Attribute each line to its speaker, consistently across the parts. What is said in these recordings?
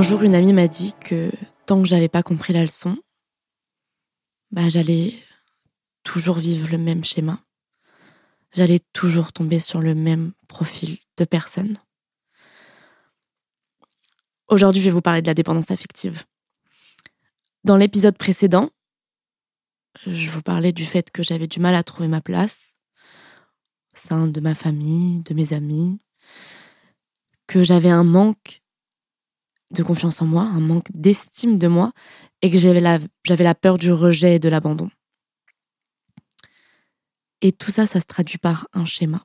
Speaker 1: Un jour, une amie m'a dit que tant que j'avais pas compris la leçon, bah, j'allais toujours vivre le même schéma. J'allais toujours tomber sur le même profil de personne. Aujourd'hui, je vais vous parler de la dépendance affective. Dans l'épisode précédent, je vous parlais du fait que j'avais du mal à trouver ma place au sein de ma famille, de mes amis, que j'avais un manque de confiance en moi, un manque d'estime de moi, et que j'avais la, peur du rejet et de l'abandon. Et tout ça, ça se traduit par un schéma.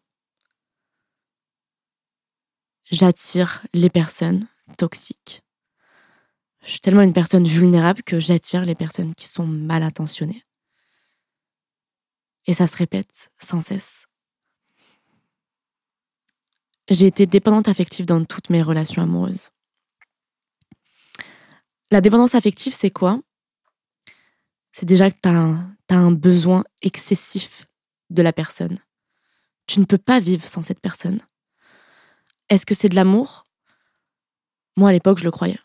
Speaker 1: J'attire les personnes toxiques. Je suis tellement une personne vulnérable que j'attire les personnes qui sont mal intentionnées. Et ça se répète sans cesse. J'ai été dépendante affective dans toutes mes relations amoureuses. La dépendance affective, c'est quoi? C'est déjà que tu as, un besoin excessif de la personne. Tu ne peux pas vivre sans cette personne. Est-ce que c'est de l'amour? Moi, à l'époque, je le croyais.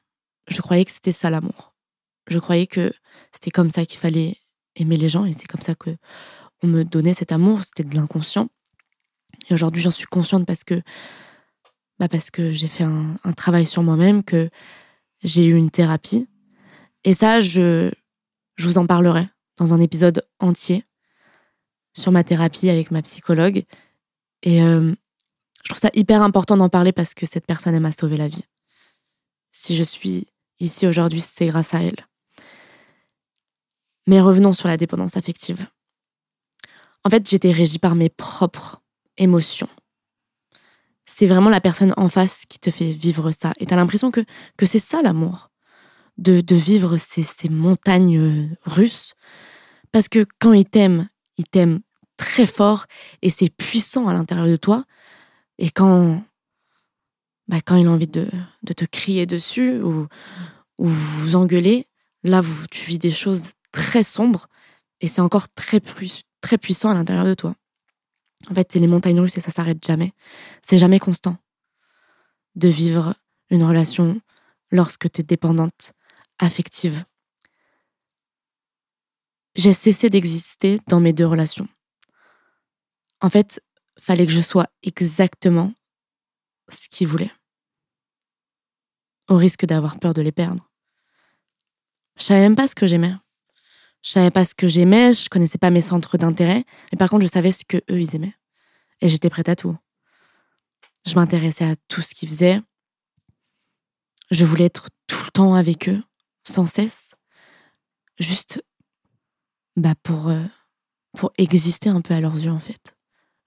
Speaker 1: Je croyais que c'était ça l'amour. Je croyais que c'était comme ça qu'il fallait aimer les gens et c'est comme ça que on me donnait cet amour. C'était de l'inconscient. Et aujourd'hui, j'en suis consciente parce que, bah parce que j'ai fait un, travail sur moi-même, que j'ai eu une thérapie. Et ça, je, je vous en parlerai dans un épisode entier sur ma thérapie avec ma psychologue. Et euh, je trouve ça hyper important d'en parler parce que cette personne, elle m'a sauvé la vie. Si je suis ici aujourd'hui, c'est grâce à elle. Mais revenons sur la dépendance affective. En fait, j'étais régie par mes propres émotion. C'est vraiment la personne en face qui te fait vivre ça. Et tu as l'impression que, que c'est ça l'amour. De, de, vivre ces, ces montagnes euh, russes. Parce que quand il t'aime, il t'aime très fort et c'est puissant à l'intérieur de toi. Et quand, bah, quand il a envie de, de te crier dessus ou, ou vous engueuler, là, vous, tu vis des choses très sombres et c'est encore très, très puissant à l'intérieur de toi. En fait, c'est les montagnes russes et ça s'arrête jamais. C'est jamais constant de vivre une relation lorsque tu es dépendante, affective. J'ai cessé d'exister dans mes deux relations. En fait, fallait que je sois exactement ce qu'ils voulaient. Au risque d'avoir peur de les perdre. Je savais même pas ce que j'aimais. Je savais pas ce que j'aimais, je connaissais pas mes centres d'intérêt, mais par contre, je savais ce que eux ils aimaient. Et j'étais prête à tout. Je m'intéressais à tout ce qu'ils faisaient. Je voulais être tout le temps avec eux, sans cesse. Juste bah pour, euh, pour exister un peu à leurs yeux, en fait.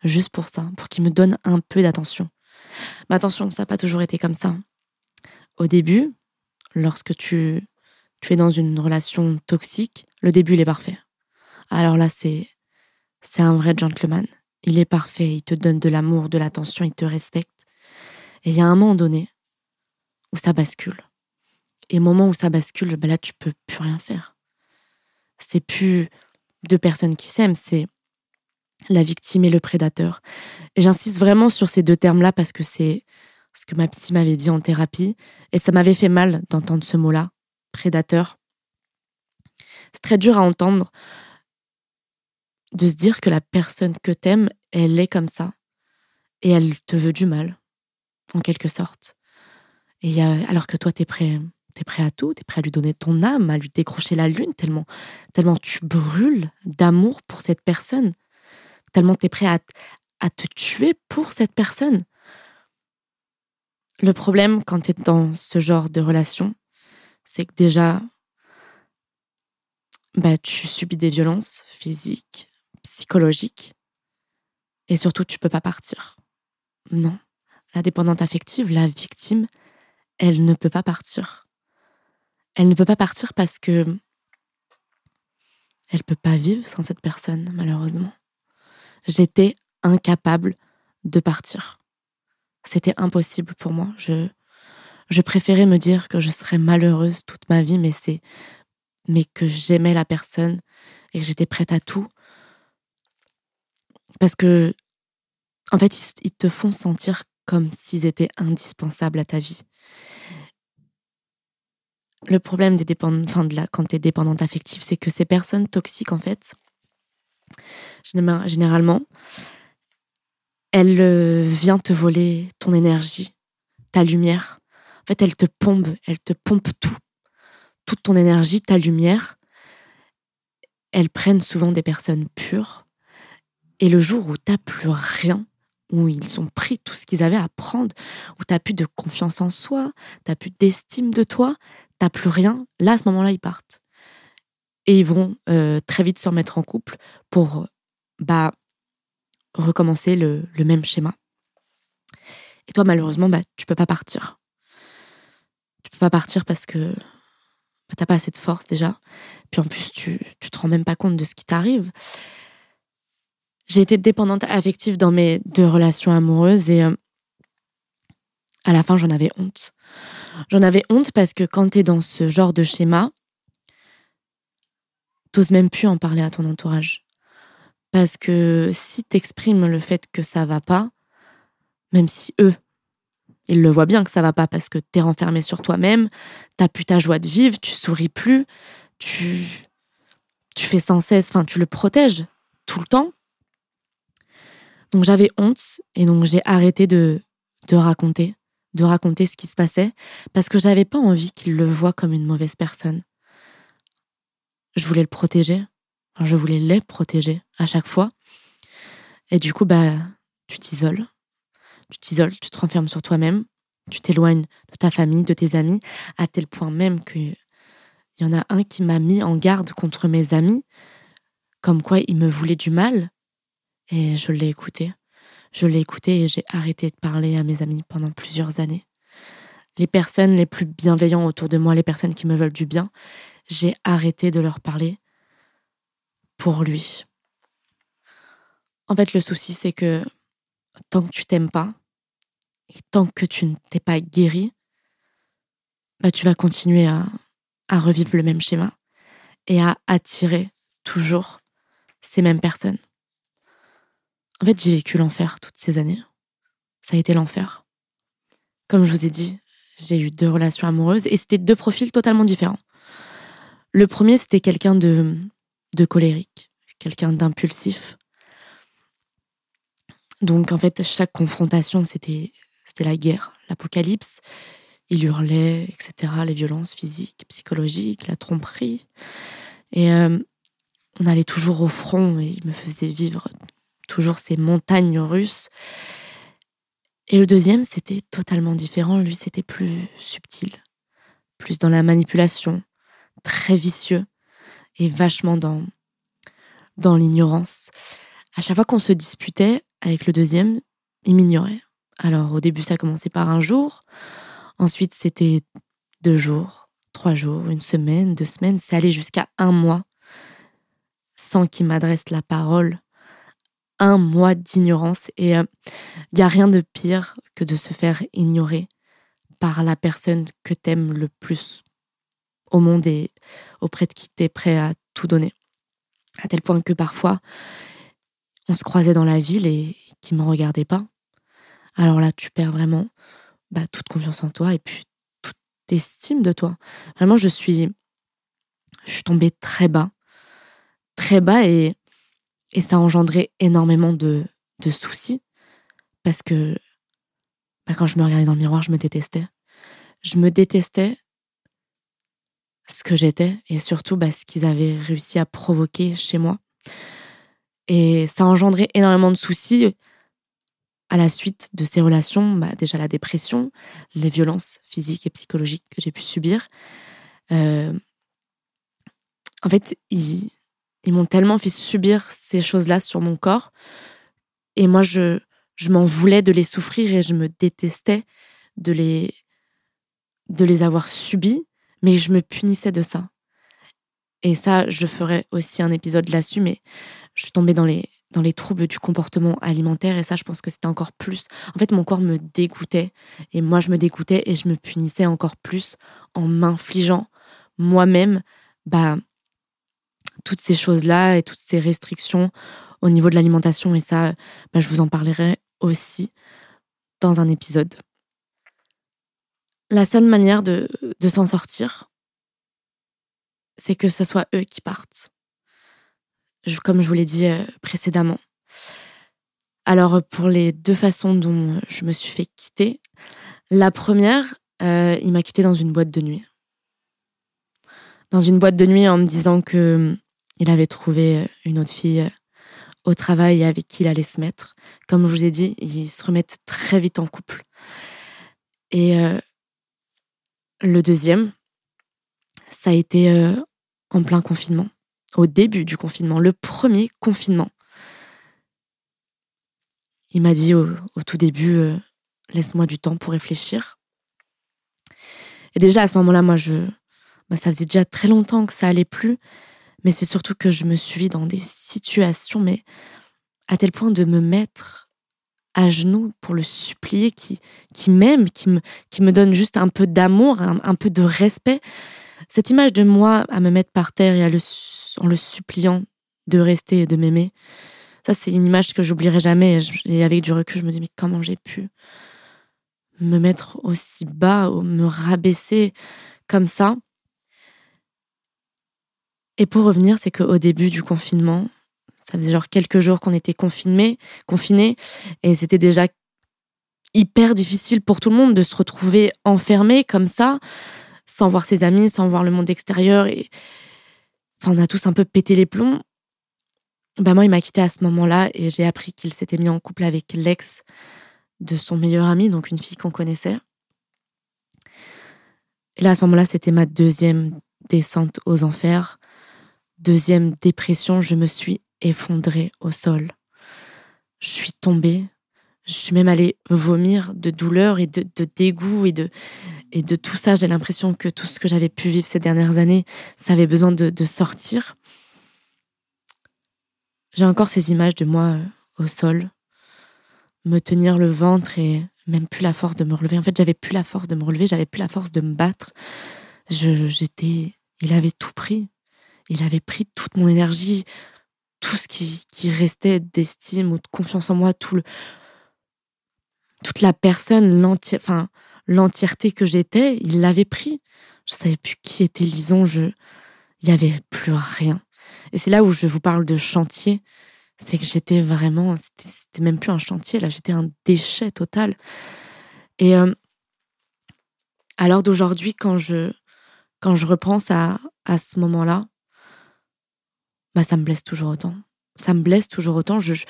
Speaker 1: Juste pour ça, pour qu'ils me donnent un peu d'attention. Mais attention, ça n'a pas toujours été comme ça. Au début, lorsque tu, tu es dans une relation toxique, le début, il est parfait. Alors là, c'est, c'est un vrai gentleman. Il est parfait, il te donne de l'amour, de l'attention, il te respecte. Et il y a un moment donné où ça bascule. Et au moment où ça bascule, ben là, tu peux plus rien faire. C'est plus deux personnes qui s'aiment, c'est la victime et le prédateur. Et j'insiste vraiment sur ces deux termes-là parce que c'est ce que ma psy m'avait dit en thérapie. Et ça m'avait fait mal d'entendre ce mot-là, prédateur. C'est très dur à entendre de se dire que la personne que t'aimes, elle est comme ça. Et elle te veut du mal, en quelque sorte. Et alors que toi, t'es prêt, es prêt à tout, t'es prêt à lui donner ton âme, à lui décrocher la lune, tellement, tellement tu brûles d'amour pour cette personne, tellement t'es prêt à, à te tuer pour cette personne. Le problème quand t'es dans ce genre de relation, c'est que déjà, bah, tu subis des violences physiques, psychologiques, et surtout, tu peux pas partir. Non. La dépendante affective, la victime, elle ne peut pas partir. Elle ne peut pas partir parce que elle peut pas vivre sans cette personne, malheureusement. J'étais incapable de partir. C'était impossible pour moi. Je, je préférais me dire que je serais malheureuse toute ma vie, mais c'est mais que j'aimais la personne et que j'étais prête à tout. Parce que, en fait, ils, te font sentir comme s'ils étaient indispensables à ta vie. le problème des dépendants, enfin de la, quand tu es dépendante affective, c'est que ces personnes toxiques, en fait, généralement, elle euh, vient te voler ton énergie, ta lumière. En fait, elle te pompe, elle te pompe tout. Toute ton énergie, ta lumière. Elles prennent souvent des personnes pures. Et le jour où t'as plus rien, où ils ont pris tout ce qu'ils avaient à prendre, où t'as plus de confiance en soi, t'as plus d'estime de toi, t'as plus rien, là, à ce moment-là, ils partent. Et ils vont euh, très vite se remettre en couple pour bah, recommencer le, même schéma. Et toi, malheureusement, bah, tu peux pas partir. Pas partir parce que bah, t'as pas assez de force déjà. Puis en plus, tu, tu te rends même pas compte de ce qui t'arrive. J'ai été dépendante affective dans mes deux relations amoureuses et euh, à la fin, j'en avais honte. J'en avais honte parce que quand tu es dans ce genre de schéma, t'oses même plus en parler à ton entourage. Parce que si t'exprimes le fait que ça va pas, même si eux, ils le voient bien que ça va pas parce que t'es renfermé sur toi-même, t'as plus ta joie de vivre, tu souris plus, tu, tu fais sans cesse, enfin, tu le protèges tout le temps. Donc j'avais honte et donc j'ai arrêté de, de raconter, de raconter ce qui se passait parce que j'avais pas envie qu'ils le voient comme une mauvaise personne. Je voulais le protéger, je voulais les protéger à chaque fois. Et du coup, bah, tu t'isoles. Tu t'isoles, tu te renfermes sur toi-même, tu t'éloignes de ta famille, de tes amis, à tel point même qu'il y en a un qui m'a mis en garde contre mes amis, comme quoi il me voulait du mal. Et je l'ai écouté. Je l'ai écouté et j'ai arrêté de parler à mes amis pendant plusieurs années. Les personnes les plus bienveillantes autour de moi, les personnes qui me veulent du bien, j'ai arrêté de leur parler pour lui. En fait, le souci, c'est que tant que tu t'aimes pas, et tant que tu ne t'es pas guéri, bah, tu vas continuer à, à revivre le même schéma et à attirer toujours ces mêmes personnes. En fait, j'ai vécu l'enfer toutes ces années. Ça a été l'enfer. Comme je vous ai dit, j'ai eu deux relations amoureuses et c'était deux profils totalement différents. Le premier, c'était quelqu'un de de colérique, quelqu'un d'impulsif. Donc en fait, chaque confrontation, c'était c'était la guerre, l'apocalypse. Il hurlait, etc. Les violences physiques, psychologiques, la tromperie. Et euh, on allait toujours au front et il me faisait vivre toujours ces montagnes russes. Et le deuxième, c'était totalement différent. Lui, c'était plus subtil, plus dans la manipulation, très vicieux et vachement dans, dans l'ignorance. À chaque fois qu'on se disputait avec le deuxième, il m'ignorait. Alors au début, ça commençait par un jour, ensuite c'était deux jours, trois jours, une semaine, deux semaines, c'est allé jusqu'à un mois sans qu'il m'adresse la parole. Un mois d'ignorance et il euh, n'y a rien de pire que de se faire ignorer par la personne que t'aimes le plus au monde et auprès de qui tu es prêt à tout donner. À tel point que parfois, on se croisait dans la ville et qui ne me regardait pas. Alors là, tu perds vraiment bah, toute confiance en toi et puis toute estime de toi. Vraiment, je suis, je tombée très bas, très bas et, et ça a engendré énormément de, de soucis parce que bah, quand je me regardais dans le miroir, je me détestais. Je me détestais ce que j'étais et surtout bah, ce qu'ils avaient réussi à provoquer chez moi. Et ça a engendré énormément de soucis à la suite de ces relations. Bah, déjà la dépression, les violences physiques et psychologiques que j'ai pu subir. Euh, en fait, ils, m'ont tellement fait subir ces choses-là sur mon corps. Et moi, je, m'en voulais de les souffrir et je me détestais de les, de les avoir subis mais je me punissais de ça. Et ça, je ferai aussi un épisode là-dessus, mais je suis tombée dans les, dans les troubles du comportement alimentaire et ça, je pense que c'était encore plus. En fait, mon corps me dégoûtait et moi, je me dégoûtais et je me punissais encore plus en m'infligeant moi-même bah, toutes ces choses-là et toutes ces restrictions au niveau de l'alimentation. Et ça, bah, je vous en parlerai aussi dans un épisode. La seule manière de, s'en sortir, c'est que ce soit eux qui partent. Comme je vous l'ai dit euh, précédemment. Alors, pour les deux façons dont je me suis fait quitter, la première, euh, il m'a quitté dans une boîte de nuit. Dans une boîte de nuit en me disant que hum, il avait trouvé une autre fille au travail avec qui il allait se mettre. Comme je vous ai dit, ils se remettent très vite en couple. Et euh, le deuxième, ça a été euh, en plein confinement, au début du confinement, le premier confinement. Il m'a dit au, tout début, euh, laisse-moi du temps pour réfléchir. Et déjà à ce moment-là, moi, je, bah, ça faisait déjà très longtemps que ça allait plus. Mais c'est surtout que je me suis dans des situations, mais à tel point de me mettre à genoux pour le supplier, qui, qui m'aime, qui me, qui me donne juste un peu d'amour, un, peu de respect. Cette image de moi à me mettre par terre et à le, en le suppliant de rester et de m'aimer, ça c'est une image que j'oublierai jamais. Et avec du recul, je me dis mais comment j'ai pu me mettre aussi bas me rabaisser comme ça? Et pour revenir, c'est qu'au début du confinement, ça faisait genre quelques jours qu'on était confinés, confinés, et c'était déjà hyper difficile pour tout le monde de se retrouver enfermé comme ça, sans voir ses amis, sans voir le monde extérieur. Et... Enfin, on a tous un peu pété les plombs. Ben moi, il m'a quitté à ce moment-là et j'ai appris qu'il s'était mis en couple avec l'ex de son meilleur ami, donc une fille qu'on connaissait. Et là, à ce moment-là, c'était ma deuxième descente aux enfers. Deuxième dépression, je me suis effondrée au sol. Je suis tombée. Je suis même allée vomir de douleur et de, dégoût et de, et de tout ça. J'ai l'impression que tout ce que j'avais pu vivre ces dernières années, ça avait besoin de, sortir. J'ai encore ces images de moi euh, au sol, me tenir le ventre et même plus la force de me relever. En fait, j'avais plus la force de me relever, j'avais plus la force de me battre. j'étais, il avait tout pris il avait pris toute mon énergie, tout ce qui, restait d'estime ou de confiance en moi, tout le, toute la personne, l'entièreté que j'étais, il l'avait pris. Je savais plus qui était Lison, je, il n'y avait plus rien. Et c'est là où je vous parle de chantier, c'est que j'étais vraiment, c'était même plus un chantier, là, j'étais un déchet total. Et euh, à l'heure d'aujourd'hui, quand je, quand je repense à, à ce moment-là, bah, ça me blesse toujours autant. Ça me blesse toujours autant. Je, je,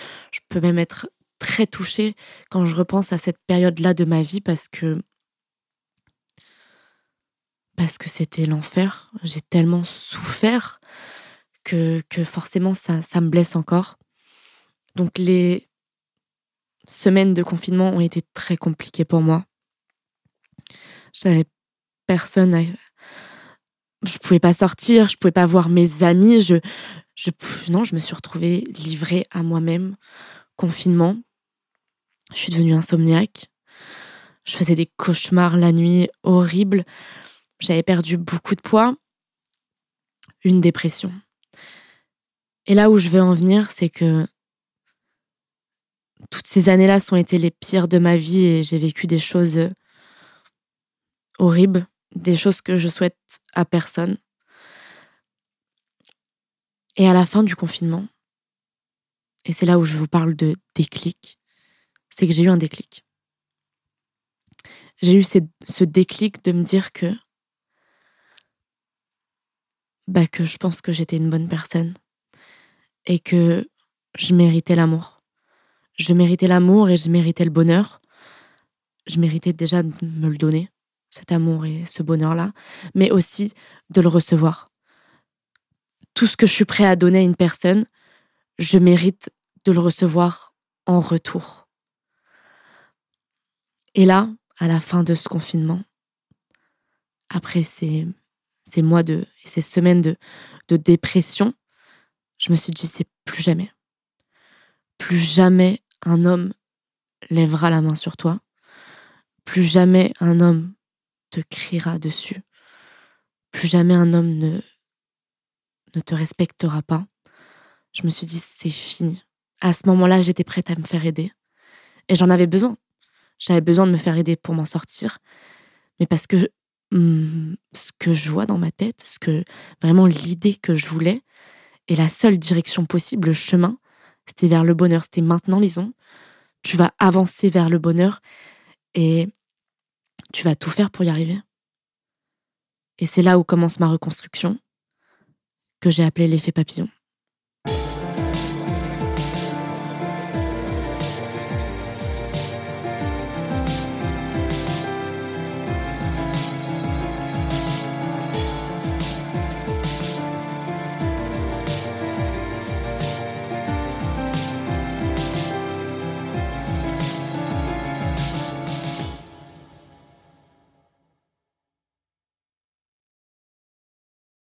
Speaker 1: peux même être très touchée quand je repense à cette période-là de ma vie parce que parce que c'était l'enfer. J'ai tellement souffert que, que forcément ça, ça me blesse encore. Donc les semaines de confinement ont été très compliquées pour moi. J'avais personne à... Je pouvais pas sortir, je pouvais pas voir mes amis, je, je, non, je me suis retrouvée livrée à moi-même, confinement. Je suis devenue insomniaque. Je faisais des cauchemars la nuit horribles. J'avais perdu beaucoup de poids. Une dépression. Et là où je veux en venir, c'est que toutes ces années-là sont été les pires de ma vie et j'ai vécu des choses horribles, des choses que je souhaite à personne. Et à la fin du confinement, et c'est là où je vous parle de déclic, c'est que j'ai eu un déclic. J'ai eu ce déclic de me dire que, bah, que je pense que j'étais une bonne personne et que je méritais l'amour. Je méritais l'amour et je méritais le bonheur. Je méritais déjà de me le donner, cet amour et ce bonheur-là, mais aussi de le recevoir tout ce que je suis prêt à donner à une personne, je mérite de le recevoir en retour. Et là, à la fin de ce confinement, après ces, ces mois de, ces semaines de, de dépression, je me suis dit, c'est plus jamais. Plus jamais un homme lèvera la main sur toi. Plus jamais un homme te criera dessus. Plus jamais un homme ne ne te respectera pas, je me suis dit, c'est fini. À ce moment-là, j'étais prête à me faire aider. Et j'en avais besoin. J'avais besoin de me faire aider pour m'en sortir. Mais parce que hmm, ce que je vois dans ma tête, ce que vraiment l'idée que je voulais. Et la seule direction possible, le chemin, c'était vers le bonheur. C'était maintenant, Lison. Tu vas avancer vers le bonheur et tu vas tout faire pour y arriver. Et c'est là où commence ma reconstruction, que j'ai appelé l'effet papillon.